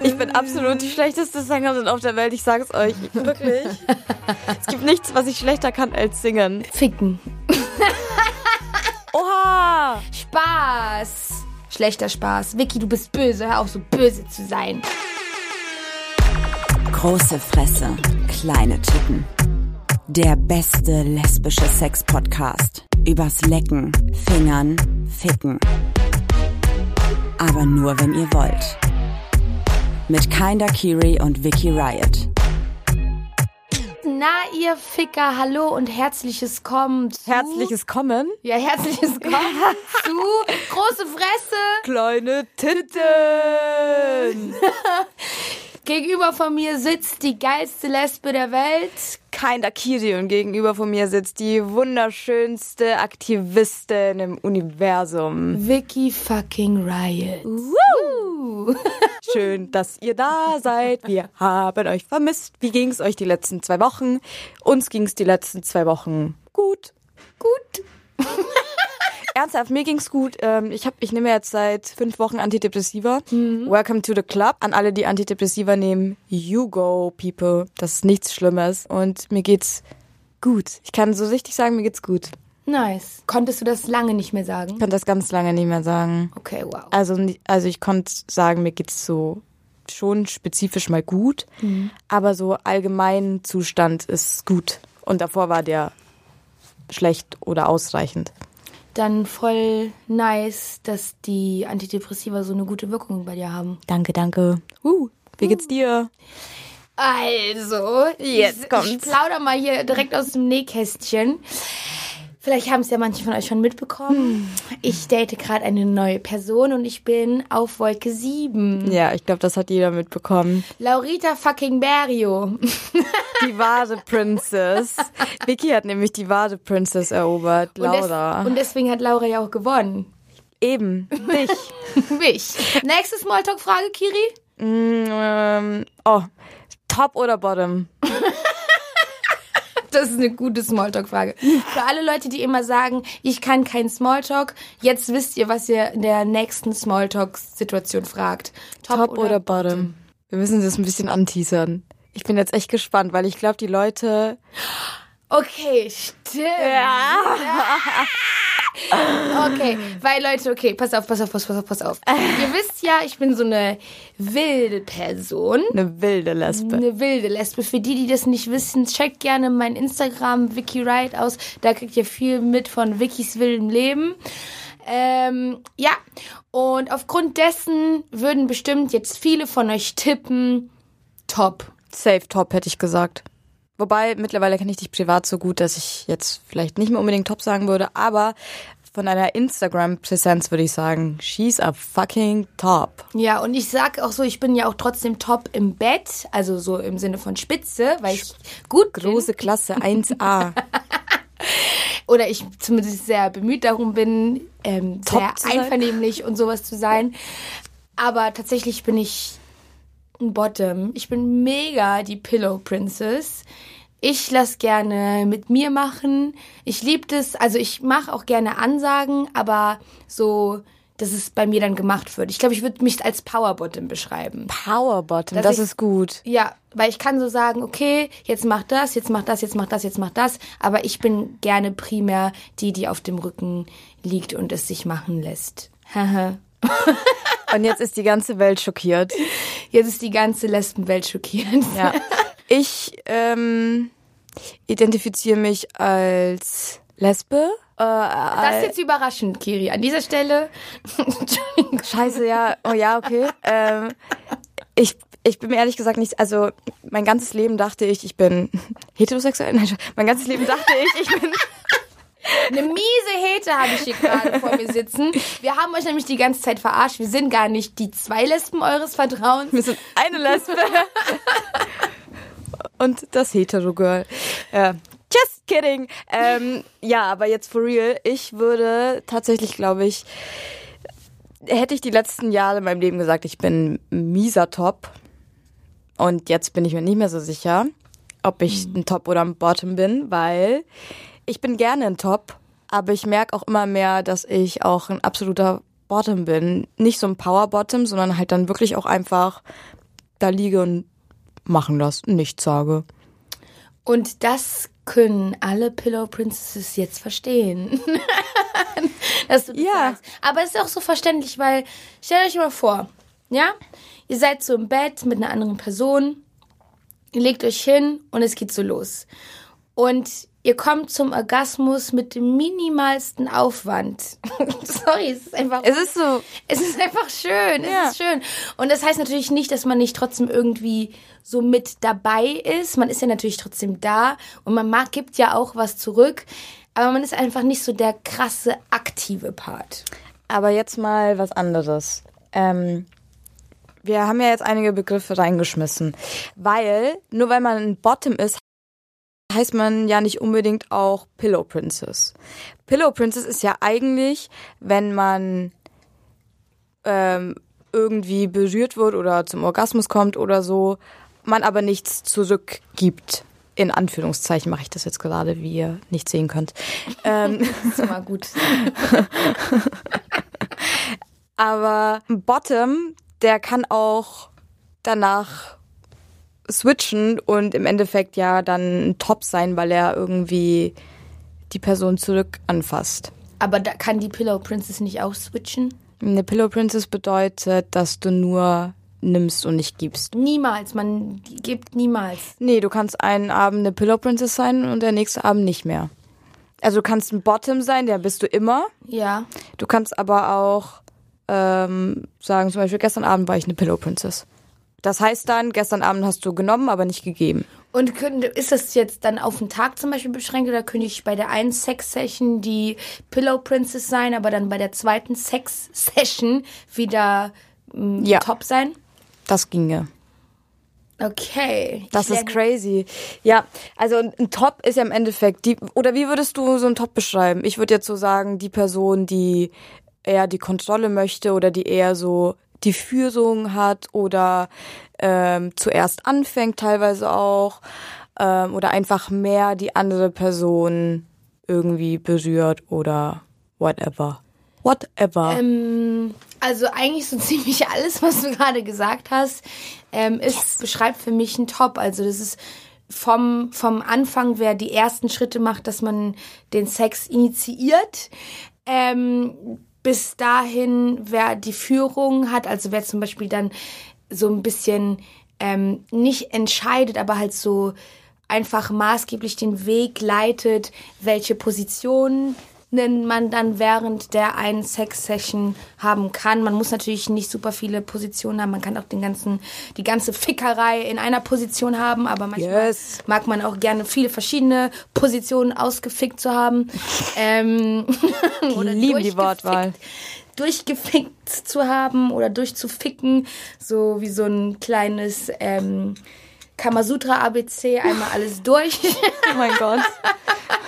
Ich bin absolut die schlechteste Sängerin auf der Welt, ich sag's euch. Wirklich. Es gibt nichts, was ich schlechter kann als singen. Ficken. Oha! Spaß. Schlechter Spaß. Vicky, du bist böse. Hör auf, so böse zu sein. Große Fresse, kleine Titten. Der beste lesbische Sex-Podcast. Übers Lecken, Fingern, Ficken. Aber nur, wenn ihr wollt. Mit Kinder Kiri und Vicky Riot. Na, ihr Ficker, hallo und herzliches Kommen zu... Herzliches Kommen. Ja, herzliches Kommen zu Große Fresse. Kleine Titten. Gegenüber von mir sitzt die geilste Lesbe der Welt. Kein Dakiri und gegenüber von mir sitzt die wunderschönste Aktivistin im Universum. Vicky fucking Riot. Woo! Schön, dass ihr da seid. Wir haben euch vermisst. Wie ging's euch die letzten zwei Wochen? Uns ging's die letzten zwei Wochen gut. Gut. Ernsthaft, mir ging's gut. Ähm, ich hab, ich nehme jetzt seit fünf Wochen Antidepressiva. Welcome to the club. An alle, die Antidepressiva nehmen, you go, people. Das ist nichts Schlimmes. Und mir geht's gut. Ich kann so richtig sagen, mir geht's gut. Nice. Konntest du das lange nicht mehr sagen? Ich kann das ganz lange nicht mehr sagen. Okay, wow. Also, also ich konnte sagen, mir geht's so schon spezifisch mal gut, aber so allgemein Zustand ist gut. Und davor war der schlecht oder ausreichend. Dann voll nice, dass die Antidepressiva so eine gute Wirkung bei dir haben. Danke, danke. Uh, wie geht's dir? Also, Jetzt kommt's. ich plauder mal hier direkt aus dem Nähkästchen. Vielleicht haben es ja manche von euch schon mitbekommen. Ich date gerade eine neue Person und ich bin auf Wolke 7. Ja, ich glaube, das hat jeder mitbekommen. Laurita fucking Berio. Die Wade Princess. Vicky hat nämlich die Wade Princess erobert. Und, des, Laura. und deswegen hat Laura ja auch gewonnen. Eben, dich. Mich. Nächste Smalltalk-Frage, Kiri. Mm, ähm, oh, top oder bottom? Das ist eine gute Smalltalk-Frage. Für alle Leute, die immer sagen, ich kann kein Smalltalk, jetzt wisst ihr, was ihr in der nächsten Smalltalk-Situation fragt. Top, oder, bottom? Wir müssen das ein bisschen anteasern. Ich bin jetzt echt gespannt, weil ich glaube, die Leute. Okay, stimmt. Okay, weil Leute, okay, pass auf, pass auf, pass auf, pass auf. Ihr wisst ja, ich bin so eine wilde Person. Eine wilde Lesbe. Eine wilde Lesbe. Für die, die das nicht wissen, checkt gerne mein Instagram Vicky Wright aus. Da kriegt ihr viel mit von Vickys wildem Leben. Ähm, ja, und aufgrund dessen würden bestimmt jetzt viele von euch tippen, top. Safe top, hätte ich gesagt. Wobei, mittlerweile kenne ich dich privat so gut, dass ich jetzt vielleicht nicht mehr unbedingt top sagen würde, aber von einer Instagram-Präsenz würde ich sagen, she's a fucking top. Ja, und ich sag auch so, ich bin ja auch trotzdem top im Bett, also so im Sinne von Spitze, weil ich gut bin. Große Klasse 1A. oder ich zumindest sehr bemüht darum bin, ähm, Top sehr einvernehmlich und sowas zu sein. Aber tatsächlich bin ich ein Bottom. Ich bin mega die Pillow Princess. Ich lass gerne mit mir machen. Ich liebe das. Also ich mache auch gerne Ansagen, aber so, dass es bei mir dann gemacht wird. Ich glaube, ich würde mich als Power Bottom beschreiben. Power Bottom, Dass das ich- ist gut. Ja, weil ich kann so sagen, okay, jetzt mach das, jetzt mach das, jetzt mach das, jetzt mach das. Aber ich bin gerne primär die, die auf dem Rücken liegt und es sich machen lässt. Und jetzt ist die ganze Welt schockiert. jetzt ist die ganze Lesbenwelt schockierend. Ja. Ich ähm, identifiziere mich als Lesbe. Äh, Das ist jetzt überraschend, Kiri. An dieser Stelle. Scheiße, ja. Oh ja, okay. Ähm, ich, ich bin mir ehrlich gesagt nicht, also mein ganzes Leben dachte ich, ich bin heterosexuell. Nein, mein ganzes Leben dachte ich, ich bin. Eine miese Hete habe ich hier gerade vor mir sitzen. Wir haben euch nämlich die ganze Zeit verarscht. Wir sind gar nicht die zwei Lesben eures Vertrauens. Wir sind eine Lesbe. Und das Hetero-Girl. Ja. Just kidding. Ähm, ja, aber jetzt for real. Ich würde tatsächlich, glaube ich, hätte ich die letzten Jahre in meinem Leben gesagt, ich bin mieser Top. Und jetzt bin ich mir nicht mehr so sicher, ob ich ein Top oder ein Bottom bin, weil ich bin gerne ein Top, aber ich merke auch immer mehr, dass ich auch ein absoluter Bottom bin. Nicht so ein Power Bottom, sondern halt dann wirklich auch einfach da liege und machen lasse, nichts sage. Und das können alle Pillow Princesses jetzt verstehen. das Ja. sagst. Aber es ist auch so verständlich, weil stellt euch mal vor, ja, ihr seid so im Bett mit einer anderen Person, ihr legt euch hin und es geht so los. Und ihr kommt zum Orgasmus mit dem minimalsten Aufwand. Sorry, es ist einfach Es ist so, es ist einfach schön, Ja. es ist schön. Und das heißt natürlich nicht, dass man nicht trotzdem irgendwie so mit dabei ist. Man ist ja natürlich trotzdem da und man mag, gibt ja auch was zurück. Aber man ist einfach nicht so der krasse aktive Part. aber jetzt mal was anderes. Ähm, wir haben ja jetzt einige Begriffe reingeschmissen, weil nur weil man ein Bottom ist, heißt man ja nicht unbedingt auch Pillow Princess. Pillow Princess ist ja eigentlich, wenn man ähm, irgendwie berührt wird oder zum Orgasmus kommt oder so, man aber nichts zurückgibt. In Anführungszeichen mache ich das jetzt gerade, wie ihr nicht sehen könnt. Ähm, Das ist immer gut. Aber Bottom, der kann auch danach switchen und im Endeffekt ja dann ein Top sein, weil er irgendwie die Person zurück anfasst. Aber da kann die Pillow Princess nicht auch switchen? Eine Pillow Princess bedeutet, dass du nur nimmst und nicht gibst. Niemals. Man gibt niemals. Nee, du kannst einen Abend eine Pillow Princess sein und der nächste Abend nicht mehr. Also du kannst ein Bottom sein, der bist du immer. Ja. Du kannst aber auch ähm, sagen, zum Beispiel gestern Abend war ich eine Pillow Princess. Das heißt dann, gestern Abend hast du genommen, aber nicht gegeben. Und könnte, ist das jetzt dann auf den Tag zum Beispiel beschränkt oder könnte ich bei der einen Sex-Session die Pillow Princess sein, aber dann bei der zweiten Sex-Session wieder mm, Ja. top sein? Das ginge. Okay. Das ist crazy. Ja, also ein ein Top ist ja im Endeffekt die, oder wie würdest du so einen Top beschreiben? Ich würde jetzt so sagen, die Person, die eher die Kontrolle möchte oder die eher so die Führung hat oder ähm, zuerst anfängt teilweise auch ähm, oder einfach mehr die andere Person irgendwie berührt oder whatever. Whatever. Ähm, also eigentlich so ziemlich alles, was du gerade gesagt hast, ähm, ist, beschreibt für mich ein Top. Also das ist vom, vom Anfang, wer die ersten Schritte macht, dass man den Sex initiiert, ähm, bis dahin, wer die Führung hat, also wer zum Beispiel dann so ein bisschen ähm, nicht entscheidet, aber halt so einfach maßgeblich den Weg leitet, welche Positionen man dann während der einen Sex-Session haben kann. Man muss natürlich nicht super viele Positionen haben. Man kann auch den ganzen, die ganze Fickerei in einer Position haben, aber manchmal Yes. mag man auch gerne viele verschiedene Positionen ausgefickt zu haben. ähm, oder lieben die durchgefickt- Wortwahl. Durchgefickt zu haben oder durchzuficken, so wie so ein kleines ähm, Kamasutra ABC, einmal alles durch. Oh mein Gott.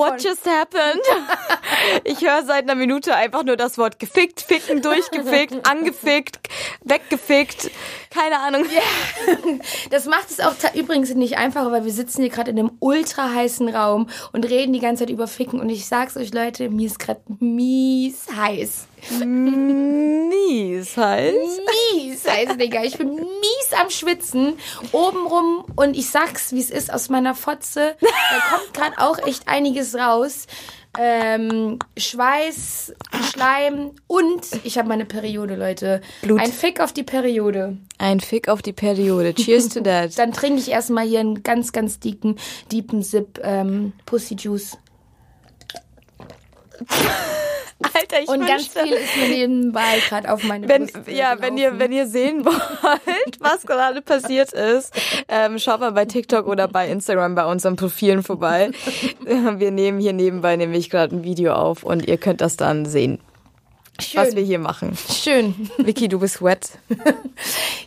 What just happened? Ich höre seit einer Minute einfach nur das Wort gefickt, ficken, durchgefickt, angefickt, weggefickt. Keine Ahnung. Das macht es auch übrigens nicht einfacher, weil wir sitzen hier gerade in einem ultra heißen Raum und reden die ganze Zeit über Ficken. Und ich sag's euch, Leute, mir ist gerade mies heiß. Mies heißt. Mies heiß, Digga. Ich bin mies am Schwitzen. Obenrum und ich sag's, wie es ist, aus meiner Fotze. Da kommt gerade auch echt einiges raus. Ähm, Schweiß, Schleim und ich habe meine Periode, Leute. Blut. Ein Fick auf die Periode. Ein Fick auf die Periode. Cheers to that. Dann trinke ich erstmal hier einen ganz, ganz dicken, deepen Sip ähm, Pussy Juice. Alter, ich Und ganz viel ist mir nebenbei gerade auf meine wenn, Brust ja, wenn ihr, wenn ihr sehen wollt, was gerade passiert ist, ähm, schaut mal bei TikTok oder bei Instagram bei unseren Profilen vorbei. Wir nehmen hier nebenbei nämlich gerade ein Video auf und ihr könnt das dann sehen, Schön. was wir hier machen. Schön. Vicky, du bist wet.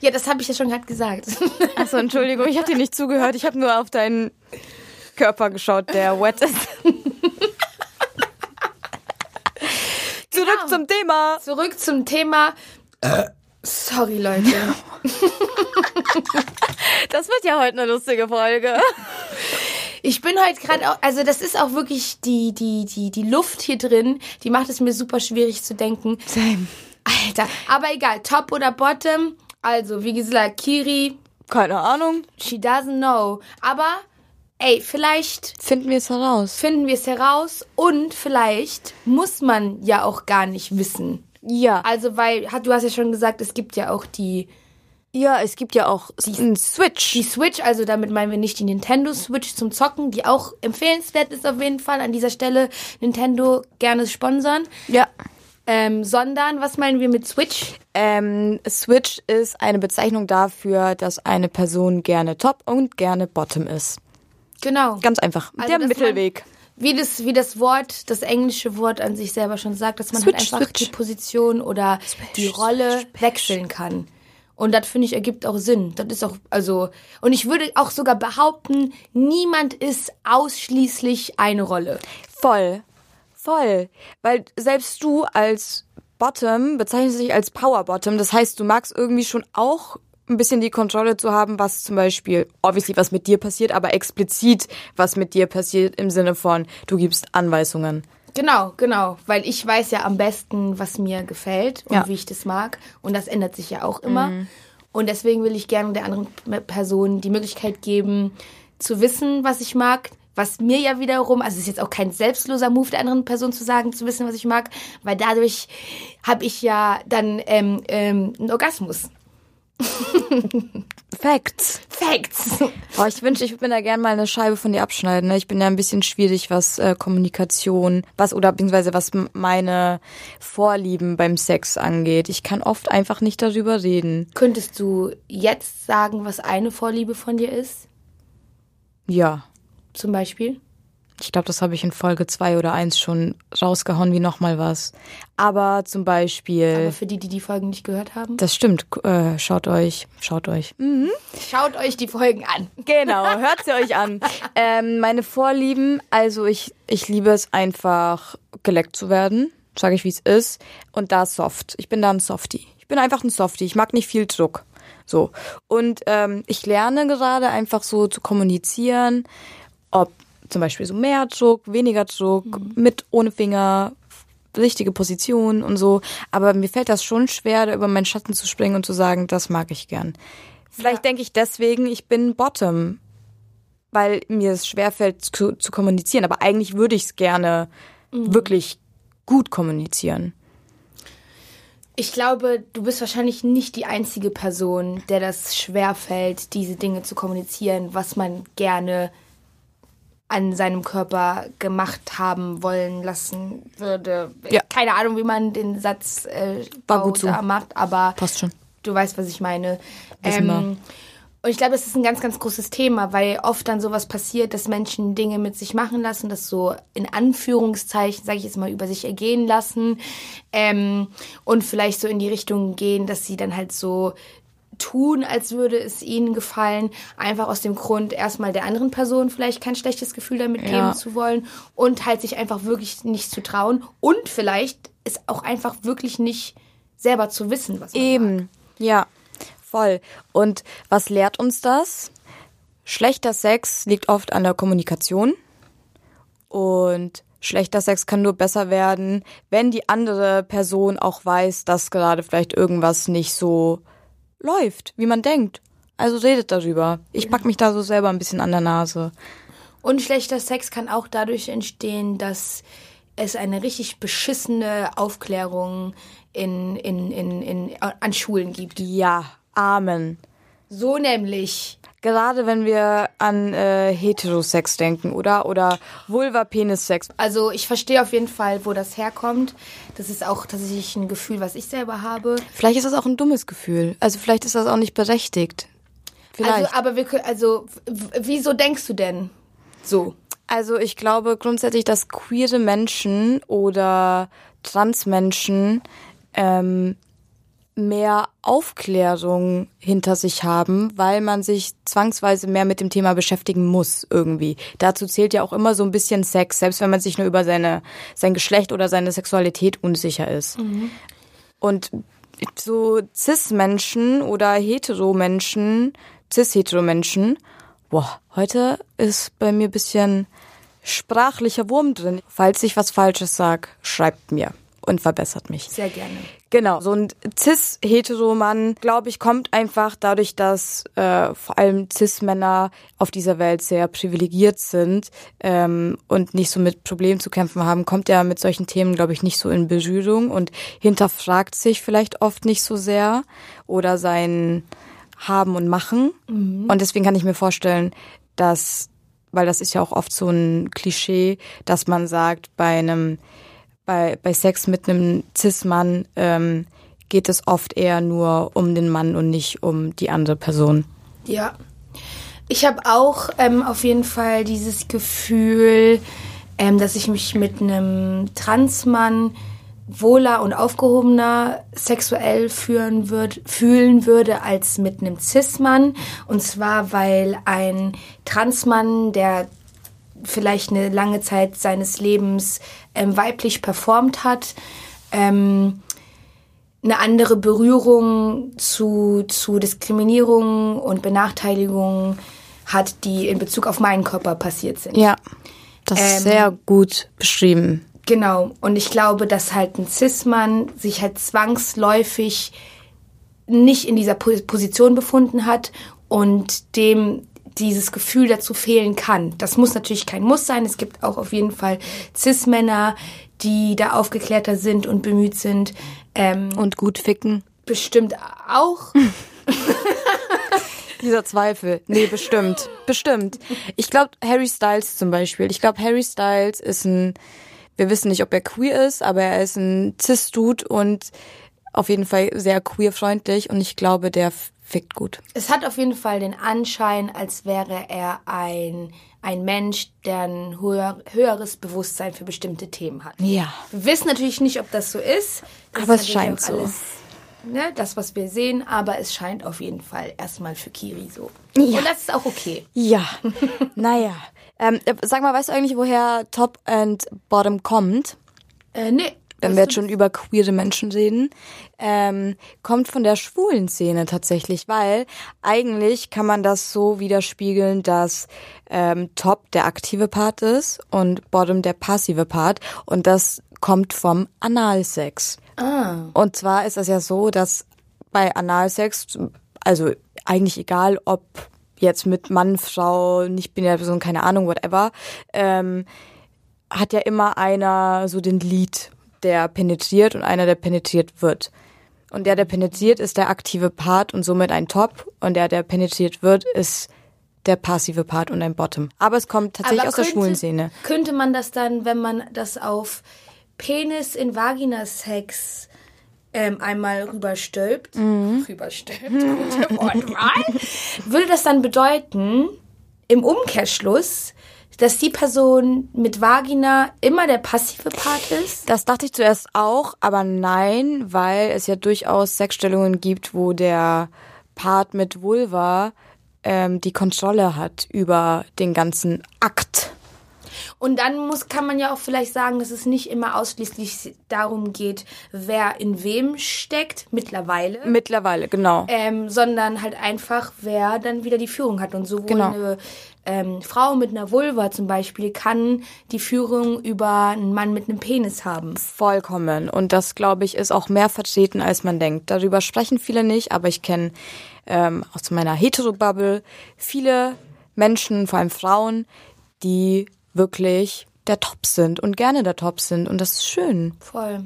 Ja, das habe ich ja schon gerade gesagt. Achso, Entschuldigung, ich habe dir nicht zugehört. Ich habe nur auf deinen Körper geschaut, der wet ist. Zurück Genau. zum Thema. Zurück zum Thema. Sorry, Leute. Das wird ja heute eine lustige Folge. Ich bin heute gerade auch, also das ist auch wirklich die, die, die, die Luft hier drin, die macht es mir super schwierig zu denken. Same. Alter, aber egal, Top oder Bottom. Also, wie gesagt, Kiri, Keine Ahnung. she doesn't know. Aber, ey, vielleicht Finden wir es heraus. finden wir es heraus und vielleicht muss man ja auch gar nicht wissen. Ja. Also, weil, du hast ja schon gesagt, es gibt ja auch die, Ja, es gibt ja auch einen Switch. die Switch, also damit meinen wir nicht die Nintendo Switch zum Zocken, die auch empfehlenswert ist auf jeden Fall. An dieser Stelle Nintendo gerne sponsern. Ja. Ähm, sondern, was meinen wir mit Switch? Ähm, Switch ist eine Bezeichnung dafür, dass eine Person gerne Top und gerne Bottom ist. Genau. Ganz einfach. Also, Der Mittelweg. Wie das, wie das Wort, das englische Wort an sich selber schon sagt, dass man Switch, halt einfach switch. die Position oder die Rolle wechseln kann. Und das finde ich ergibt auch Sinn. Das ist auch, also, und ich würde auch sogar behaupten, niemand ist ausschließlich eine Rolle. Voll. Voll. Weil selbst du als Bottom bezeichnest dich als Power Bottom. Das heißt, du magst irgendwie schon auch ein bisschen die Kontrolle zu haben, was zum Beispiel, obviously, was mit dir passiert, aber explizit, was mit dir passiert im Sinne von, du gibst Anweisungen. Genau, genau. Weil ich weiß ja am besten, was mir gefällt und Ja. wie ich das mag. Und das ändert sich ja auch immer. Und deswegen will ich gerne der anderen Person die Möglichkeit geben, zu wissen, was ich mag. Was mir ja wiederum, also es ist jetzt auch kein selbstloser Move der anderen Person zu sagen, zu wissen, was ich mag, weil dadurch habe ich ja dann ähm, ähm, einen Orgasmus. Facts. Facts. Oh, ich wünsche, ich würde mir da gerne mal eine Scheibe von dir abschneiden. Ne? Ich bin ja ein bisschen schwierig, was äh, Kommunikation, was oder beziehungsweise was meine Vorlieben beim Sex angeht. Ich kann oft einfach nicht darüber reden. Könntest du jetzt sagen, was eine Vorliebe von dir ist? Ja. Zum Beispiel? Ich glaube, das habe ich in Folge zwei oder eins schon rausgehauen wie nochmal was. Aber zum Beispiel, Aber für die, die die Folgen nicht gehört haben. das stimmt, äh, schaut euch, schaut euch. Schaut euch die Folgen an. Genau, hört sie euch an. Ähm, meine Vorlieben, also ich, ich liebe es einfach, geleckt zu werden, sage ich wie es ist. Und da soft. Ich bin da ein Softie. Ich bin einfach ein Softie. Ich mag nicht viel Druck. So. Und ähm, ich lerne gerade einfach so zu kommunizieren, ob zum Beispiel so mehr Druck, weniger Druck, mit, ohne Finger, richtige Position und so. Aber mir fällt das schon schwer, da über meinen Schatten zu springen und zu sagen, das mag ich gern. Vielleicht denke ich deswegen, ich bin Bottom, weil mir es schwerfällt zu, zu kommunizieren. Aber eigentlich würde ich es gerne wirklich gut kommunizieren. Ich glaube, du bist wahrscheinlich nicht die einzige Person, der das schwerfällt, diese Dinge zu kommunizieren, was man gerne an seinem Körper gemacht haben wollen lassen würde. Ja. Keine Ahnung, wie man den Satz äh, War gut so. macht, aber Passt schon. du weißt, was ich meine. Wissen. Ähm, und ich glaube, das ist ein ganz, ganz großes Thema, weil oft dann sowas passiert, dass Menschen Dinge mit sich machen lassen, das so in Anführungszeichen, sage ich jetzt mal, über sich ergehen lassen ähm, und vielleicht so in die Richtung gehen, dass sie dann halt so tun, als würde es ihnen gefallen, einfach aus dem Grund, erstmal der anderen Person vielleicht kein schlechtes Gefühl damit Ja. geben zu wollen und halt sich einfach wirklich nicht zu trauen und vielleicht ist auch einfach wirklich nicht selber zu wissen, was man mag. Eben. Ja, voll. Und was lehrt uns das? Schlechter Sex liegt oft an der Kommunikation. Und schlechter Sex kann nur besser werden, wenn die andere Person auch weiß, dass gerade vielleicht irgendwas nicht so läuft, wie man denkt. Also redet darüber. Ich pack mich da so selber ein bisschen an der Nase. Und schlechter Sex kann auch dadurch entstehen, dass es eine richtig beschissene Aufklärung in, in, in, in, an Schulen gibt. Ja, Amen. So nämlich. Gerade wenn wir an äh, Heterosex denken, oder? Oder Vulva-Penis-Sex. Also ich verstehe auf jeden Fall, wo das herkommt. Das ist auch tatsächlich ein Gefühl, was ich selber habe. Vielleicht ist das auch ein dummes Gefühl. Also vielleicht ist das auch nicht berechtigt. Vielleicht. Also, aber wir können, also, wieso denkst du denn so? Also ich glaube grundsätzlich, dass queere Menschen oder Transmenschen ähm, mehr Aufklärung hinter sich haben, weil man sich zwangsweise mehr mit dem Thema beschäftigen muss irgendwie. Dazu zählt ja auch immer so ein bisschen Sex, selbst wenn man sich nur über seine sein Geschlecht oder seine Sexualität unsicher ist. Und so Cis-Menschen oder Hetero-Menschen, Cis-Hetero-Menschen Boah, heute ist bei mir bisschen sprachlicher Wurm drin. Falls ich was Falsches sag, schreibt mir und verbessert mich. Sehr gerne. Genau, so ein cis-hetero-Mann, glaube ich, kommt einfach dadurch, dass äh, vor allem cis-Männer auf dieser Welt sehr privilegiert sind ähm, und nicht so mit Problemen zu kämpfen haben, kommt er mit solchen Themen, glaube ich, nicht so in Berührung und hinterfragt sich vielleicht oft nicht so sehr oder sein Haben und Machen. Und deswegen kann ich mir vorstellen, dass, weil das ist ja auch oft so ein Klischee, dass man sagt, bei einem bei, bei Sex mit einem Cis-Mann ähm, geht es oft eher nur um den Mann und nicht um die andere Person. Ja. Ich habe auch ähm, auf jeden Fall dieses Gefühl, ähm, dass ich mich mit einem Transmann wohler und aufgehobener sexuell führen würd, fühlen würde als mit einem Cis-Mann. Und zwar, weil ein Transmann, der vielleicht eine lange Zeit seines Lebens ähm, weiblich performt hat, ähm, eine andere Berührung zu, zu Diskriminierung und Benachteiligung hat, die in Bezug auf meinen Körper passiert sind. Ja, das ist Ähm, sehr gut beschrieben. Genau. Und ich glaube, dass halt ein Cis-Mann sich halt zwangsläufig nicht in dieser Po- Position befunden hat und dem dieses Gefühl dazu fehlen kann. Das muss natürlich kein Muss sein. Es gibt auch auf jeden Fall Cis-Männer, die da aufgeklärter sind und bemüht sind. Ähm, Und gut ficken. bestimmt auch. Dieser Zweifel. Nee, bestimmt. bestimmt. Ich glaube, Harry Styles zum Beispiel. Ich glaube, Harry Styles ist ein, wir wissen nicht, ob er queer ist, aber er ist ein Cis-Dude und auf jeden Fall sehr queer-freundlich und ich glaube, der fickt gut. Es hat auf jeden Fall den Anschein, als wäre er ein, ein Mensch, der ein höher, höheres Bewusstsein für bestimmte Themen hat. Ja. Wir wissen natürlich nicht, ob das so ist. Das Aber ist es scheint so. Alles, ne, das, was wir sehen, aber es scheint auf jeden Fall erstmal für Kiri so. Ja. Und das ist auch okay. Ja, naja. Ähm, äh, sag mal, weißt du eigentlich, woher Top and Bottom kommt? Äh, nee. Wenn wir jetzt schon über queere Menschen reden, ähm, kommt von der schwulen Szene tatsächlich, weil eigentlich kann man das so widerspiegeln, dass ähm, Top der aktive Part ist und Bottom der passive Part und das kommt vom Analsex. Ah. Und zwar ist es ja so, dass bei Analsex, also eigentlich egal, ob jetzt mit Mann, Frau, nicht binäre Person, keine Ahnung, whatever, ähm, hat ja immer einer so den Lead, der penetriert und einer, der penetriert wird. Und der, der penetriert, ist der aktive Part und somit ein Top. Und der, der penetriert wird, ist der passive Part und ein Bottom. Aber es kommt tatsächlich Aber aus der schwulen Szene. Könnte man das dann, wenn man das auf Penis in Vagina-Sex ähm, einmal rüberstülpt, Mhm. rüberstülpt, gute Wortwahl, würde das dann bedeuten, im Umkehrschluss, dass die Person mit Vagina immer der passive Part ist? Das dachte ich zuerst auch, aber nein, weil es ja durchaus Sexstellungen gibt, wo der Part mit Vulva ähm, die Kontrolle hat über den ganzen Akt. Und dann muss, kann man ja auch vielleicht sagen, dass es nicht immer ausschließlich darum geht, wer in wem steckt, mittlerweile. Mittlerweile, genau. ähm, sondern halt einfach, wer dann wieder die Führung hat. Und sowohl Genau. eine ähm, Frau mit einer Vulva zum Beispiel kann die Führung über einen Mann mit einem Penis haben. Vollkommen. Und das, glaube ich, ist auch mehr vertreten, als man denkt. Darüber sprechen viele nicht, aber ich kenne ähm, aus meiner Hetero-Bubble viele Menschen, vor allem Frauen, die wirklich der Top sind und gerne der Top sind. Und das ist schön. Voll.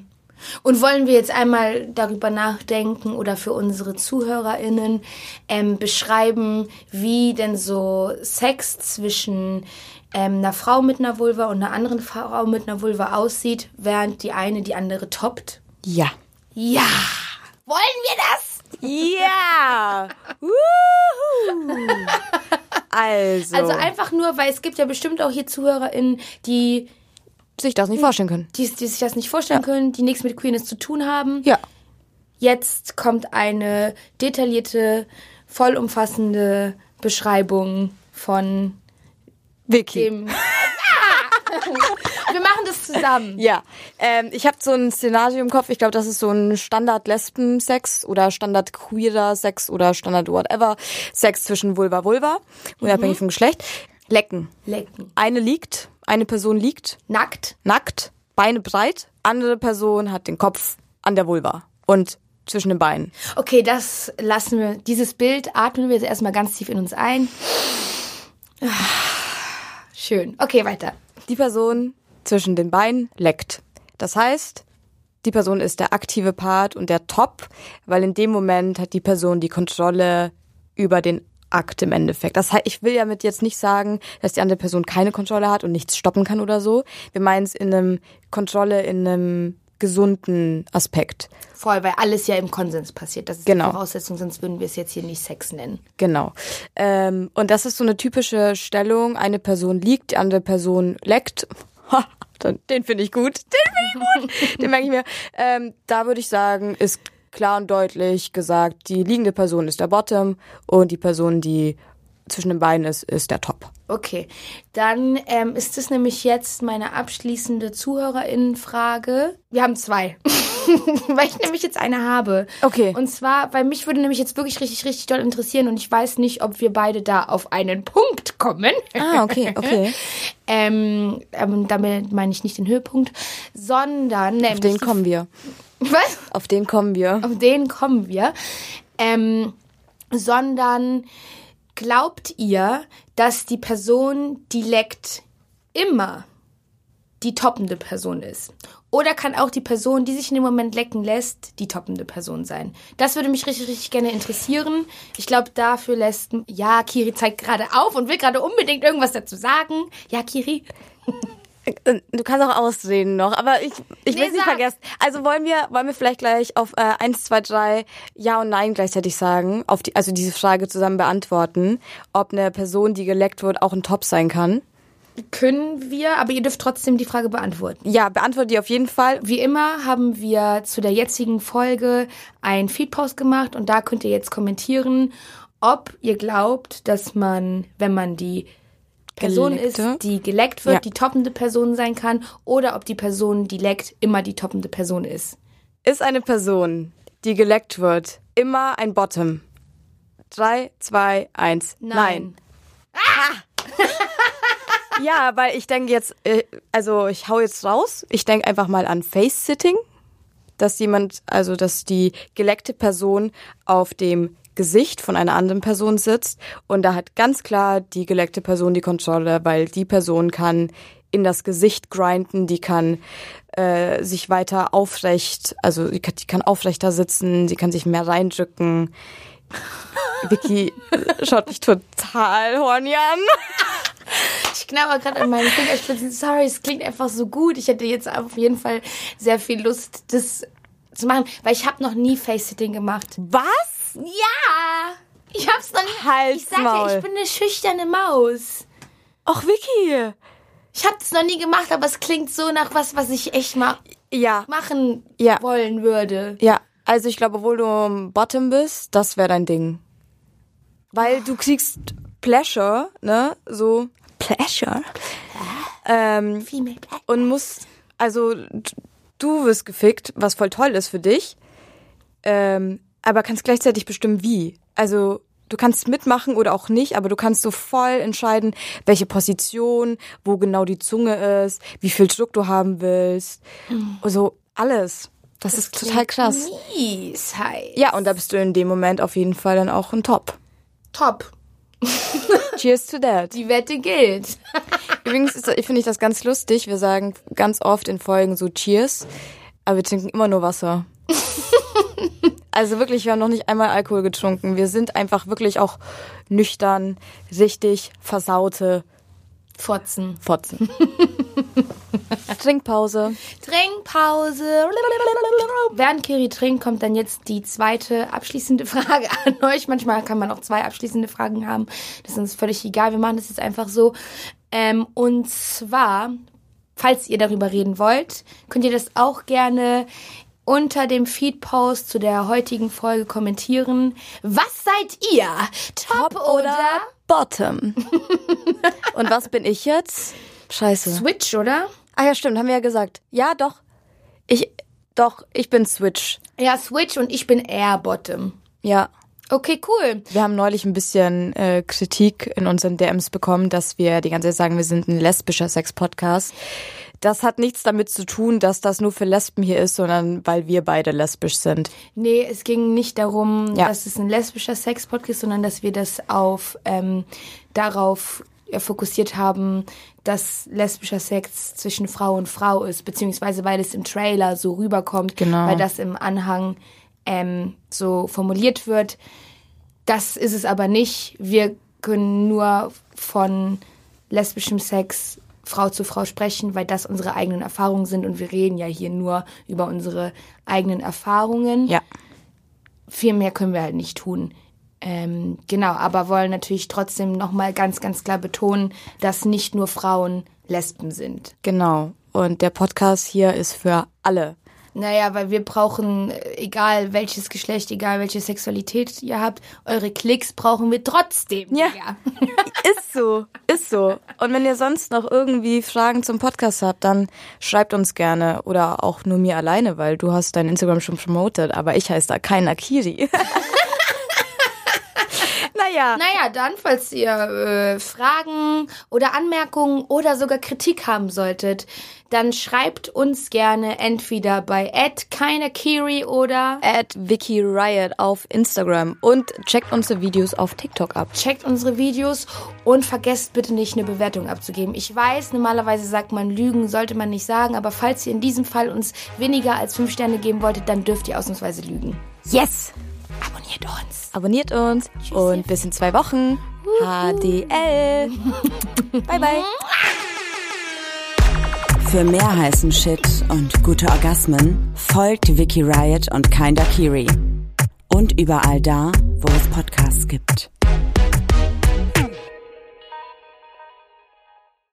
Und wollen wir jetzt einmal darüber nachdenken oder für unsere ZuhörerInnen ähm, beschreiben, wie denn so Sex zwischen ähm, einer Frau mit einer Vulva und einer anderen Frau mit einer Vulva aussieht, während die eine die andere toppt? Ja. Ja! Wollen wir das? Ja! Also, Also einfach nur, weil es gibt ja bestimmt auch hier ZuhörerInnen, die, sich das nicht vorstellen können. die, die sich das nicht vorstellen können, die nichts mit Queerness zu tun haben. Ja. Jetzt kommt eine detaillierte, vollumfassende Beschreibung von Vicky. dem. Wir machen das zusammen. Ja, ähm, ich habe so ein Szenario im Kopf. Ich glaube, das ist so ein Standard-Lesben-Sex oder Standard-queerer Sex oder Standard-whatever Sex zwischen Vulva Vulva, unabhängig vom Geschlecht. Lecken. Lecken. Eine liegt, eine Person liegt Nackt. nackt, Beine breit, andere Person hat den Kopf an der Vulva und zwischen den Beinen. Okay, das lassen wir, dieses Bild atmen wir jetzt erstmal ganz tief in uns ein. Schön. Okay, weiter. Die Person zwischen den Beinen leckt. Das heißt, die Person ist der aktive Part und der Top, weil in dem Moment hat die Person die Kontrolle über den Akt im Endeffekt. Das heißt, ich will damit jetzt nicht sagen, dass die andere Person keine Kontrolle hat und nichts stoppen kann oder so. Wir meinen es in einem Kontrolle in einem gesunden Aspekt. Voll, weil alles ja im Konsens passiert. Das ist Genau. die Voraussetzung, sonst würden wir es jetzt hier nicht Sex nennen. Genau. Ähm, und das ist so eine typische Stellung. Eine Person liegt, die andere Person leckt. Ha, den- den finde ich gut. Den finde ich gut. Den merke ich mir. Ähm, da würde ich sagen, ist klar und deutlich gesagt, die liegende Person ist der Bottom und die Person, die zwischen den Beinen ist, ist der Top. Okay, dann ähm, ist es nämlich jetzt meine abschließende Zuhörerinnenfrage. Wir haben zwei, weil ich nämlich jetzt eine habe. Okay. Und zwar, weil mich würde nämlich jetzt wirklich richtig, richtig doll interessieren und ich weiß nicht, ob wir beide da auf einen Punkt kommen. Ah, okay, okay. ähm, ähm, damit meine ich nicht den Höhepunkt, sondern nämlich Auf den kommen wir. Was? Auf den kommen wir. Auf den kommen wir. Ähm, sondern glaubt ihr, dass die Person, die leckt, immer die toppende Person ist? Oder kann auch die Person, die sich in dem Moment lecken lässt, die toppende Person sein? Das würde mich richtig, richtig gerne interessieren. Ich glaube, dafür lässt. Ja, Kiri zeigt gerade auf und will gerade unbedingt irgendwas dazu sagen. Ja, Kiri? Du kannst auch ausreden noch, aber ich, ich Nee, will nicht sag. vergessen. Also wollen wir, wollen wir vielleicht gleich auf äh, 1, 2, 3 Ja und Nein gleichzeitig sagen, auf die, also diese Frage zusammen beantworten, ob eine Person, die geleckt wird, auch ein Top sein kann. Können wir, aber ihr dürft trotzdem die Frage beantworten. Ja, beantworte die auf jeden Fall. Wie immer haben wir zu der jetzigen Folge einen Feedpost gemacht und da könnt ihr jetzt kommentieren, ob ihr glaubt, dass man, wenn man die Person Geleckte? ist, die geleckt wird, Ja. die toppende Person sein kann oder ob die Person, die leckt, immer die toppende Person ist. Ist eine Person, die geleckt wird, immer ein Bottom? 3, 2, 1. Nein. Ja, weil ich denke jetzt, äh, also ich hau jetzt raus. Ich denke einfach mal an Face-Sitting, dass jemand, also dass die geleckte Person auf dem Gesicht von einer anderen Person sitzt und da hat ganz klar die geleckte Person die Kontrolle, weil die Person kann in das Gesicht grinden, die kann äh, sich weiter aufrecht, also die kann, die kann aufrechter sitzen, sie kann sich mehr reindrücken. Vicky schaut mich total horny an. Ich knabber gerade an meinen Fingerspitzen. Sorry, es klingt einfach so gut. Ich hätte jetzt auf jeden Fall sehr viel Lust, das zu machen, weil ich habe noch nie Face-Sitting gemacht. Was? Ja! Ich hab's noch nie. Halt's ich sag Maul. dir, ich bin eine schüchterne Maus. Ach, Vicky. Ich habe das noch nie gemacht, aber es klingt so nach was, was ich echt mal Ja, machen Ja. wollen würde. ja. Also ich glaube, obwohl du Bottom bist, das wäre dein Ding. Weil du kriegst Pleasure, ne? So Pleasure. Ähm, Female Black. und musst, also du wirst gefickt, was voll toll ist für dich. Ähm, aber kannst gleichzeitig bestimmen, wie. Also du kannst mitmachen oder auch nicht, aber du kannst so voll entscheiden, welche Position, wo genau die Zunge ist, wie viel Druck du haben willst. Also alles. Das, ist total krass. Mies, hi. Ja, und da bist du in dem Moment auf jeden Fall dann auch ein Top. Top. Cheers to that. Die Wette gilt. Übrigens finde ich das ganz lustig. Wir sagen ganz oft in Folgen so Cheers, aber wir trinken immer nur Wasser. Also wirklich, wir haben noch nicht einmal Alkohol getrunken. Wir sind einfach wirklich auch nüchtern, richtig versaute Fotzen. Fotzen. Trinkpause. Trinkpause. Während Kiri trinkt, kommt dann jetzt die zweite abschließende Frage an euch. Manchmal kann man auch zwei abschließende Fragen haben. Das ist uns völlig egal. Wir machen das jetzt einfach so. Ähm, und zwar, falls ihr darüber reden wollt, könnt ihr das auch gerne unter dem Feed-Post zu der heutigen Folge kommentieren. Was seid ihr? Top, oder Bottom. Und was bin ich jetzt? Scheiße. Switch, oder? Ah ja, stimmt, haben wir ja gesagt. Ja, doch. Ich, doch, ich bin Switch. Ja, Switch und ich bin Air Bottom. Ja. Okay, cool. Wir haben neulich ein bisschen äh, Kritik in unseren DMs bekommen, dass wir die ganze Zeit sagen, wir sind ein lesbischer Sex-Podcast. Das hat nichts damit zu tun, dass das nur für Lesben hier ist, sondern weil wir beide lesbisch sind. Nee, es ging nicht darum, Ja. dass es ein lesbischer Sex-Podcast ist, sondern dass wir das auf ähm, darauf fokussiert haben, dass lesbischer Sex zwischen Frau und Frau ist, beziehungsweise weil es im Trailer so rüberkommt, Genau. weil das im Anhang ähm, so formuliert wird. Das ist es aber nicht. Wir können nur von lesbischem Sex Frau zu Frau sprechen, weil das unsere eigenen Erfahrungen sind und wir reden ja hier nur über unsere eigenen Erfahrungen Ja. viel mehr können wir halt nicht tun. Ähm, genau, aber wollen natürlich trotzdem nochmal ganz, ganz klar betonen, dass nicht nur Frauen Lesben sind. Genau. Und der Podcast hier ist für alle. Naja, weil wir brauchen, äh, egal welches Geschlecht, egal welche Sexualität ihr habt, eure Klicks brauchen wir trotzdem. Ja. Ja. Ist so, ist so. Und wenn ihr sonst noch irgendwie Fragen zum Podcast habt, dann schreibt uns gerne oder auch nur mir alleine, weil du hast dein Instagram schon promoted, aber ich heiße da kein Akiri. naja. Naja, dann, falls ihr äh, Fragen oder Anmerkungen oder sogar Kritik haben solltet, dann schreibt uns gerne entweder bei @keinerkiri oder At Vicky Riot auf Instagram und checkt unsere Videos auf TikTok ab. checkt unsere Videos und vergesst bitte nicht eine Bewertung abzugeben. Ich weiß, normalerweise sagt man Lügen, sollte man nicht sagen, aber falls ihr in diesem Fall uns weniger als fünf Sterne geben wolltet, dann dürft ihr ausnahmsweise lügen. Yes! Abonniert uns. Abonniert uns und bis in zwei Wochen. HDL. bye bye. Für mehr heißen Shit und gute Orgasmen folgt Vicky Riot und Kinda Kiri. Und überall da, wo es Podcasts gibt.